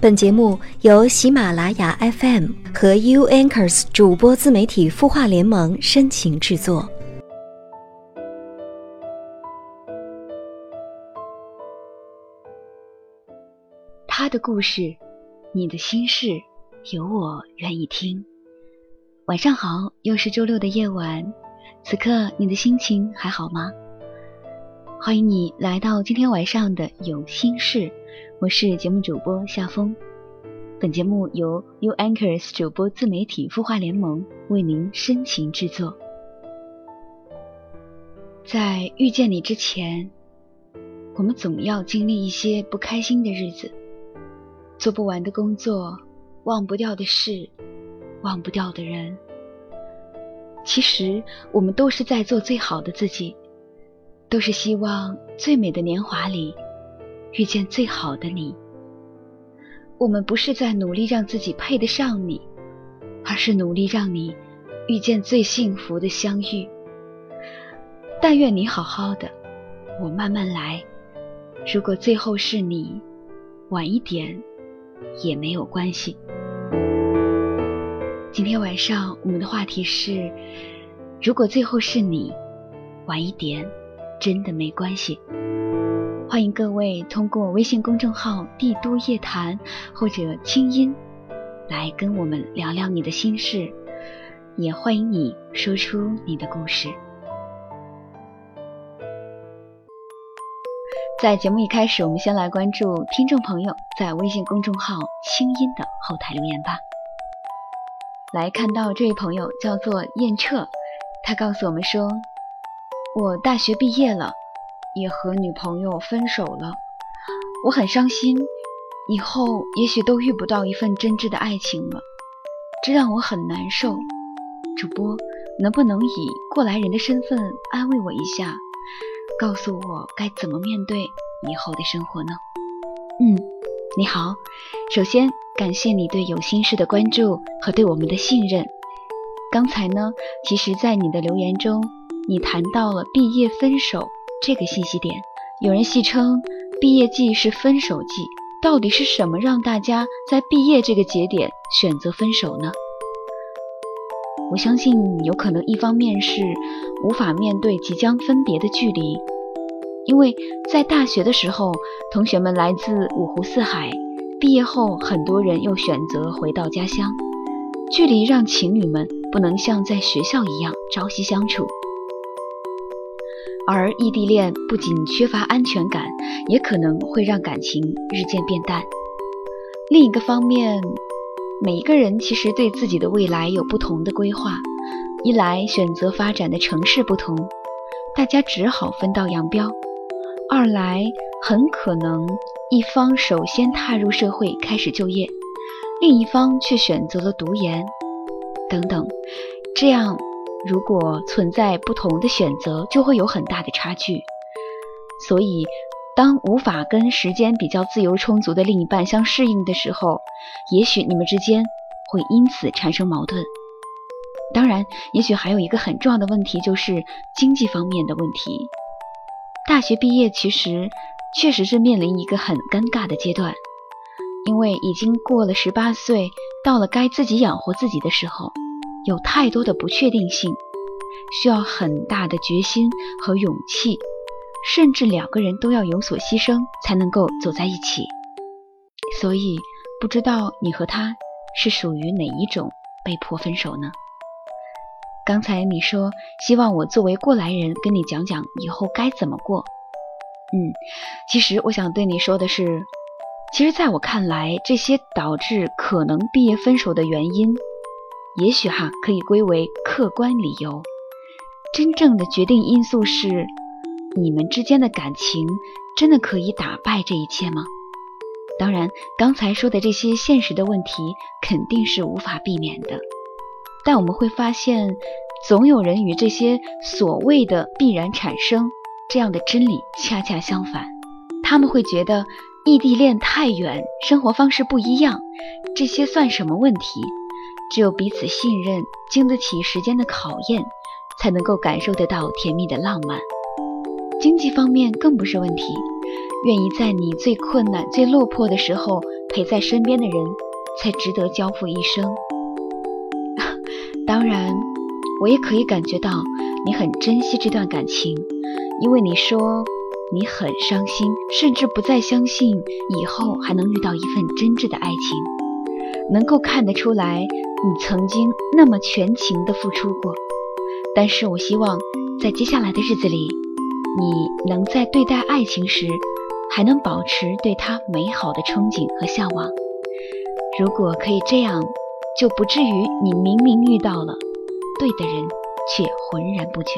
本节目由喜马拉雅 FM 和 U Anchors 主播自媒体孵化联盟深情制作。他的故事，你的心事，有我愿意听。晚上好，又是周六的夜晚，此刻你的心情还好吗？欢迎你来到今天晚上的有心事。我是节目主播夏风，本节目由 U Anchors 主播自媒体孵化联盟为您深情制作。在遇见你之前，我们总要经历一些不开心的日子，做不完的工作，忘不掉的事，忘不掉的人。其实我们都是在做最好的自己，都是希望最美的年华里。遇见最好的你，我们不是在努力让自己配得上你，而是努力让你遇见最幸福的相遇。但愿你好好的，我慢慢来。如果最后是你，晚一点也没有关系。今天晚上我们的话题是：如果最后是你，晚一点真的没关系。欢迎各位通过微信公众号“帝都夜谈”或者“清音”来跟我们聊聊你的心事，也欢迎你说出你的故事。在节目一开始，我们先来关注听众朋友在微信公众号“清音”的后台留言吧。来看到这位朋友叫做燕彻，他告诉我们说：“我大学毕业了。”也和女朋友分手了，我很伤心，以后也许都遇不到一份真挚的爱情了，这让我很难受。主播能不能以过来人的身份安慰我一下，告诉我该怎么面对以后的生活呢？嗯，你好，首先感谢你对有心事的关注和对我们的信任。刚才呢，其实，在你的留言中，你谈到了毕业分手。这个信息点，有人戏称毕业季是分手季，到底是什么让大家在毕业这个节点选择分手呢？我相信有可能一方面是无法面对即将分别的距离，因为在大学的时候，同学们来自五湖四海，毕业后很多人又选择回到家乡，距离让情侣们不能像在学校一样朝夕相处。而异地恋不仅缺乏安全感，也可能会让感情日渐变淡。另一个方面，每一个人其实对自己的未来有不同的规划，一来选择发展的城市不同，大家只好分道扬镳；二来很可能一方首先踏入社会开始就业，另一方却选择了读研，等等，这样。如果存在不同的选择，就会有很大的差距。所以，当无法跟时间比较自由充足的另一半相适应的时候，也许你们之间会因此产生矛盾。当然，也许还有一个很重要的问题，就是经济方面的问题。大学毕业其实确实是面临一个很尴尬的阶段，因为已经过了十八岁，到了该自己养活自己的时候。有太多的不确定性，需要很大的决心和勇气，甚至两个人都要有所牺牲才能够走在一起。所以，不知道你和他是属于哪一种被迫分手呢？刚才你说希望我作为过来人跟你讲讲以后该怎么过。嗯，其实我想对你说的是，其实在我看来，这些导致可能毕业分手的原因。也许哈可以归为客观理由，真正的决定因素是你们之间的感情真的可以打败这一切吗？当然，刚才说的这些现实的问题肯定是无法避免的，但我们会发现，总有人与这些所谓的必然产生这样的真理恰恰相反，他们会觉得异地恋太远，生活方式不一样，这些算什么问题？只有彼此信任，经得起时间的考验，才能够感受得到甜蜜的浪漫。经济方面更不是问题，愿意在你最困难、最落魄的时候陪在身边的人才值得交付一生。当然，我也可以感觉到你很珍惜这段感情，因为你说你很伤心，甚至不再相信以后还能遇到一份真挚的爱情。能够看得出来，你曾经那么全情的付出过。但是我希望在接下来的日子里，你能在对待爱情时，还能保持对它美好的憧憬和向往。如果可以这样。就不至于你明明遇到了对的人，却浑然不觉。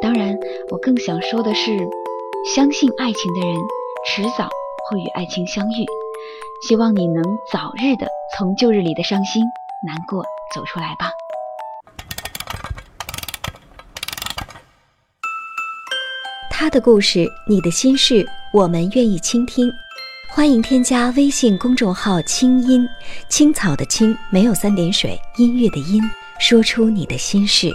当然，我更想说的是，相信爱情的人迟早会与爱情相遇。希望你能早日的从旧日里的伤心难过走出来吧。他的故事，你的心事，我们愿意倾听。欢迎添加微信公众号“清音青草”的青没有三点水，音乐的音，说出你的心事。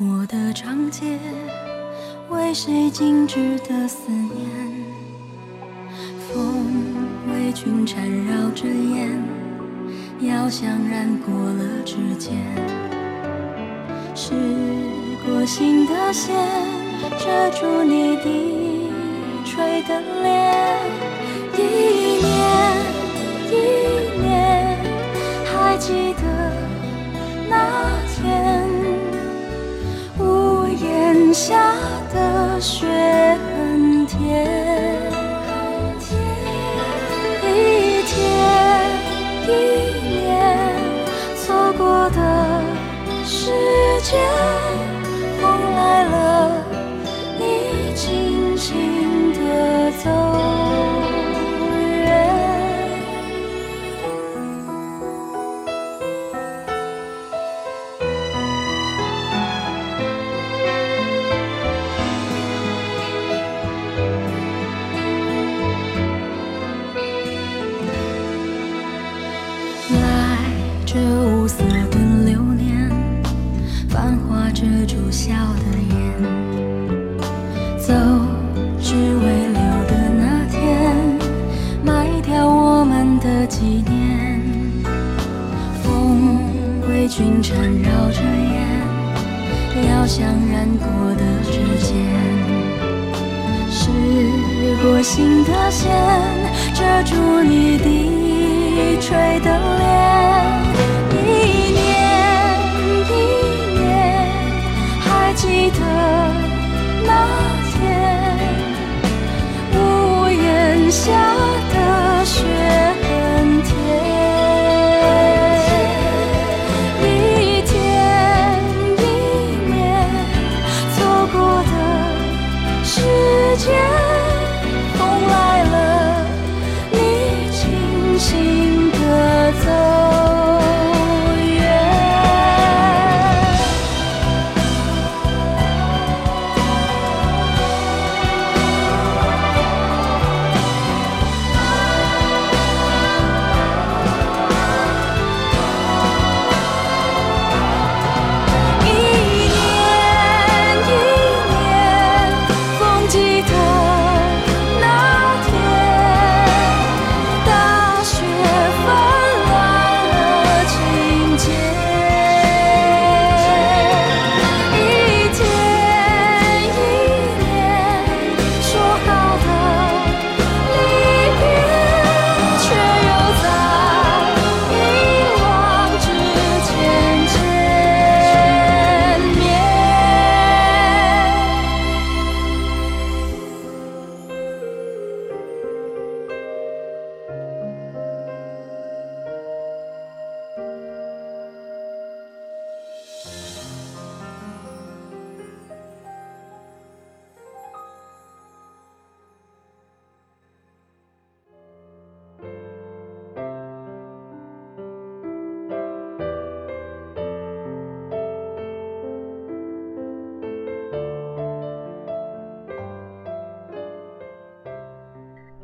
我的长街，为谁静止的思念？风为君缠绕着烟，药香染过了指尖。试过心的线，遮住你低垂的脸。一年一下的雪很甜，一天一年错过的时住笑的眼，走，只为留的那天，卖掉我们的纪念。风为君缠绕着烟，遥想染过的指尖，试过心的线，遮住你低垂的脸。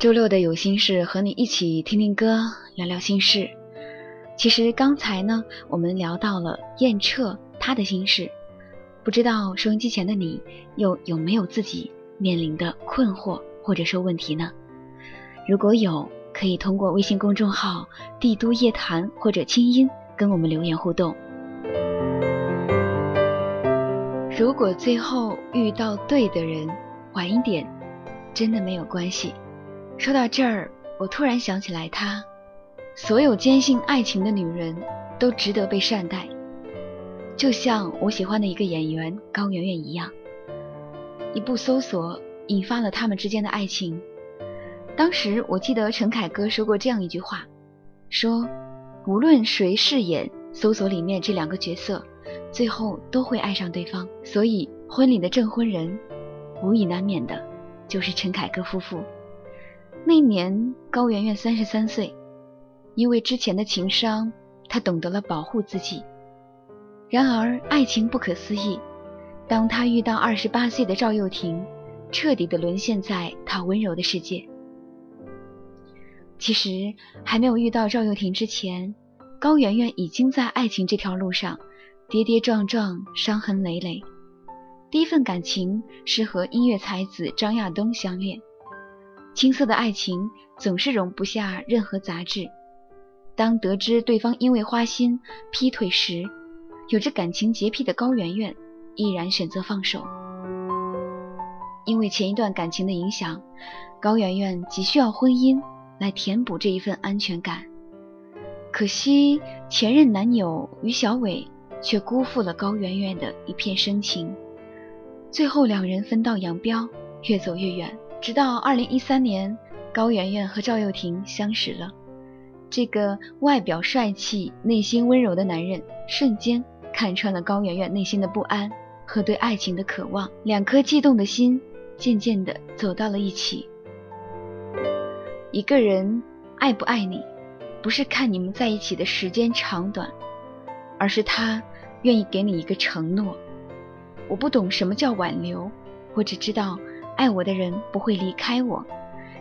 周六的有心事，和你一起听听歌，聊聊心事。其实刚才呢，我们聊到了燕彻他的心事，不知道收音机前的你又有没有自己面临的困惑或者说问题呢？如果有，可以通过微信公众号“帝都夜谈”或者“清音”跟我们留言互动。如果最后遇到对的人，晚一点，真的没有关系。说到这儿，我突然想起来，她，所有坚信爱情的女人都值得被善待，就像我喜欢的一个演员高圆圆一样。一部搜索引发了他们之间的爱情。当时我记得陈凯歌说过这样一句话，说无论谁饰演搜索里面这两个角色，最后都会爱上对方。所以婚礼的证婚人，无以难免的就是陈凯歌夫妇。那年高圆圆三十三岁，因为之前的情伤，她懂得了保护自己。然而爱情不可思议，当她遇到二十八岁的赵又廷，彻底的沦陷在他温柔的世界。其实还没有遇到赵又廷之前，高圆圆已经在爱情这条路上跌跌撞撞，伤痕累累。第一份感情是和音乐才子张亚东相恋。青涩的爱情总是容不下任何杂质。当得知对方因为花心劈腿时，有着感情洁癖的高圆圆毅然选择放手。因为前一段感情的影响，高圆圆急需要婚姻来填补这一份安全感。可惜前任男友于小伟却辜负了高圆圆的一片深情，最后两人分道扬镳，越走越远。直到二零一三年，高圆圆和赵又廷相识了。这个外表帅气、内心温柔的男人，瞬间看穿了高圆圆内心的不安和对爱情的渴望。两颗悸动的心，渐渐地走到了一起。一个人爱不爱你，不是看你们在一起的时间长短，而是他愿意给你一个承诺。我不懂什么叫挽留，我只知道。爱我的人不会离开我，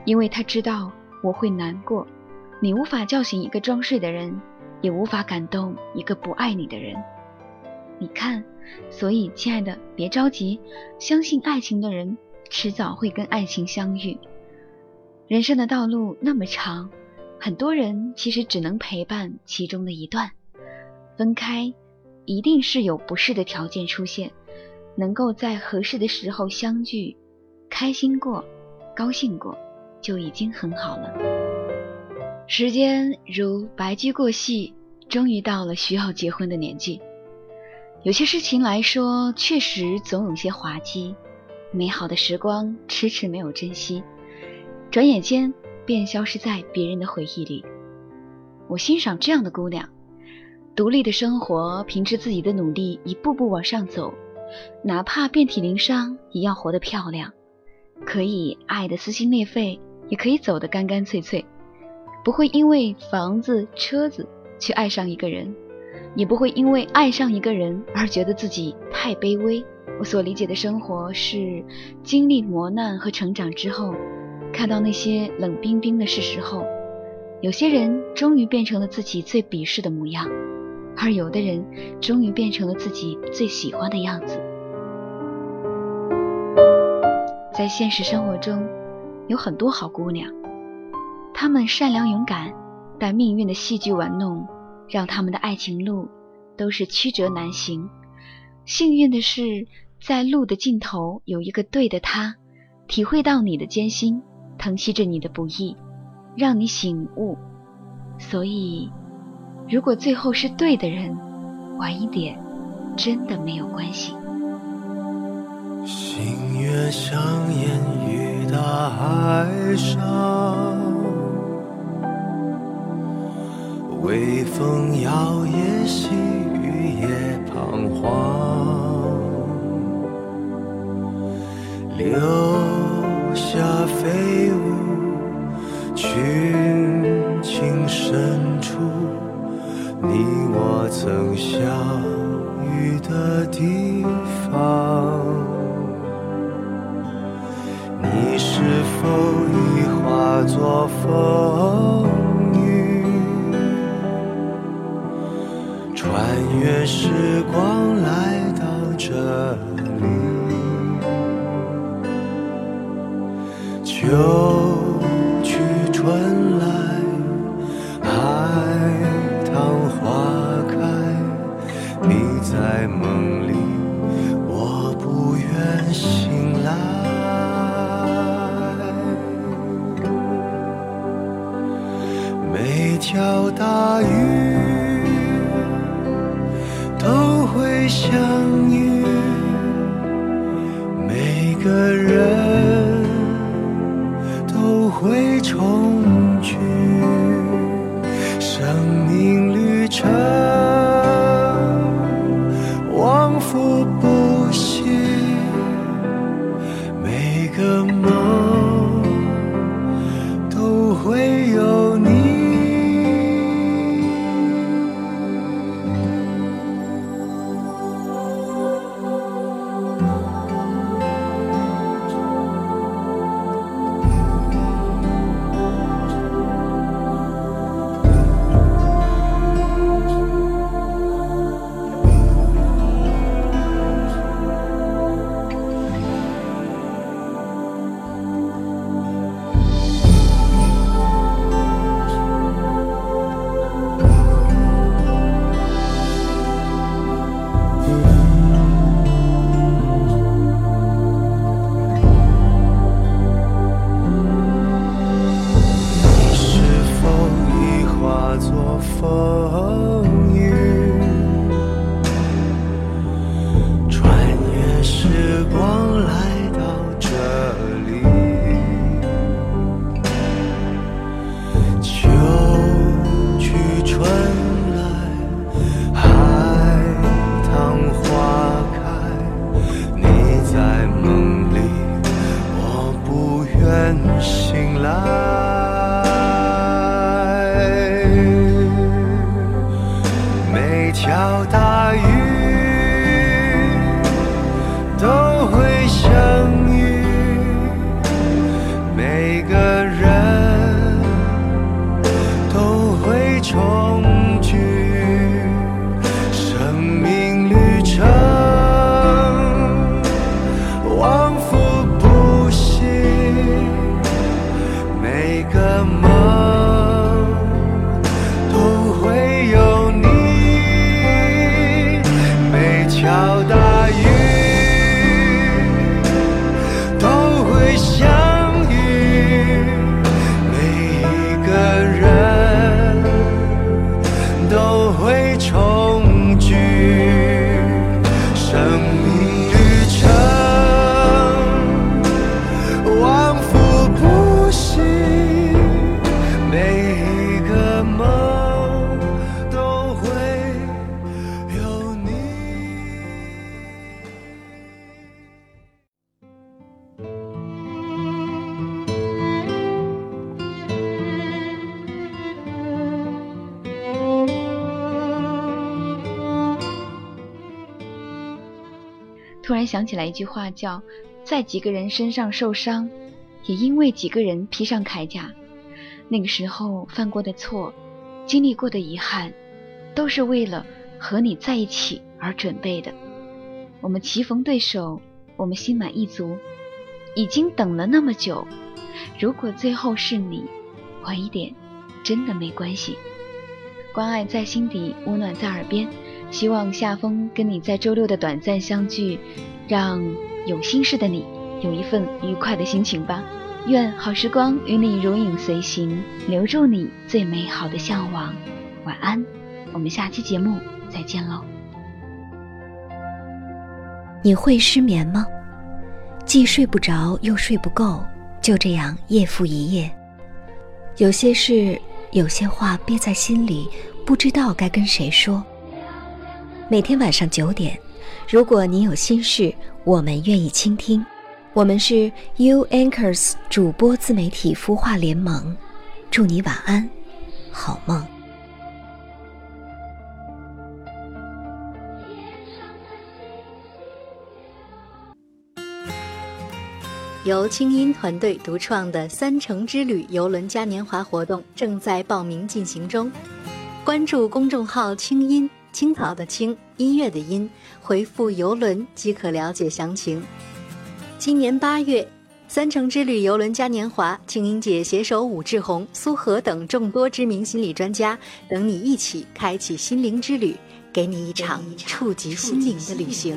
因为他知道我会难过。你无法叫醒一个装睡的人，也无法感动一个不爱你的人。你看，所以亲爱的，别着急，相信爱情的人迟早会跟爱情相遇。人生的道路那么长，很多人其实只能陪伴其中的一段。分开，一定是有不适的条件出现，能够在合适的时候相聚。开心过，高兴过，就已经很好了。时间如白驹过隙，终于到了需要结婚的年纪。有些事情来说，确实总有些滑稽。美好的时光迟迟没有珍惜，转眼间便消失在别人的回忆里。我欣赏这样的姑娘，独立的生活，凭着自己的努力，一步步往上走，哪怕遍体鳞伤，也要活得漂亮。可以爱的撕心裂肺，也可以走得干干脆脆，不会因为房子、车子去爱上一个人，也不会因为爱上一个人而觉得自己太卑微。我所理解的生活是，经历磨难和成长之后，看到那些冷冰冰的事实后，有些人终于变成了自己最鄙视的模样，而有的人终于变成了自己最喜欢的样子。在现实生活中，有很多好姑娘，她们善良勇敢，但命运的戏剧玩弄，让他们的爱情路都是曲折难行。幸运的是，在路的尽头有一个对的他，体会到你的艰辛，疼惜着你的不易，让你醒悟。所以，如果最后是对的人，晚一点，真的没有关系。星月相沿于大海上，微风摇曳，细雨也彷徨，留下飞舞群情深处，你我曾相遇的地方。都已化作风雨穿越时光来到这里每条大雨每条大鱼都会相遇，每个突然想起来一句话，叫“在几个人身上受伤，也因为几个人披上铠甲”。那个时候犯过的错，经历过的遗憾，都是为了和你在一起而准备的。我们棋逢对手，我们心满意足，已经等了那么久。如果最后是你，晚一点，真的没关系。关爱在心底，温暖在耳边。希望夏风跟你在周六的短暂相聚，让有心事的你有一份愉快的心情吧。愿好时光与你如影随形，留住你最美好的向往。晚安，我们下期节目再见喽。你会失眠吗？既睡不着又睡不够，就这样夜复一夜。有些事，有些话憋在心里，不知道该跟谁说。每天晚上九点，如果你有心事，我们愿意倾听。我们是 U Anchors 主播自媒体孵化联盟，祝你晚安，好梦。由清音团队独创的“三城之旅”游轮嘉年华活动正在报名进行中，关注公众号“清音”。青草的青，音乐的音，回复“游轮”即可了解详情。今年八月，三城之旅游轮嘉年华，青音姐携手武志红、苏荷等众多知名心理专家，等你一起开启心灵之旅，给你一场触及心灵的旅行。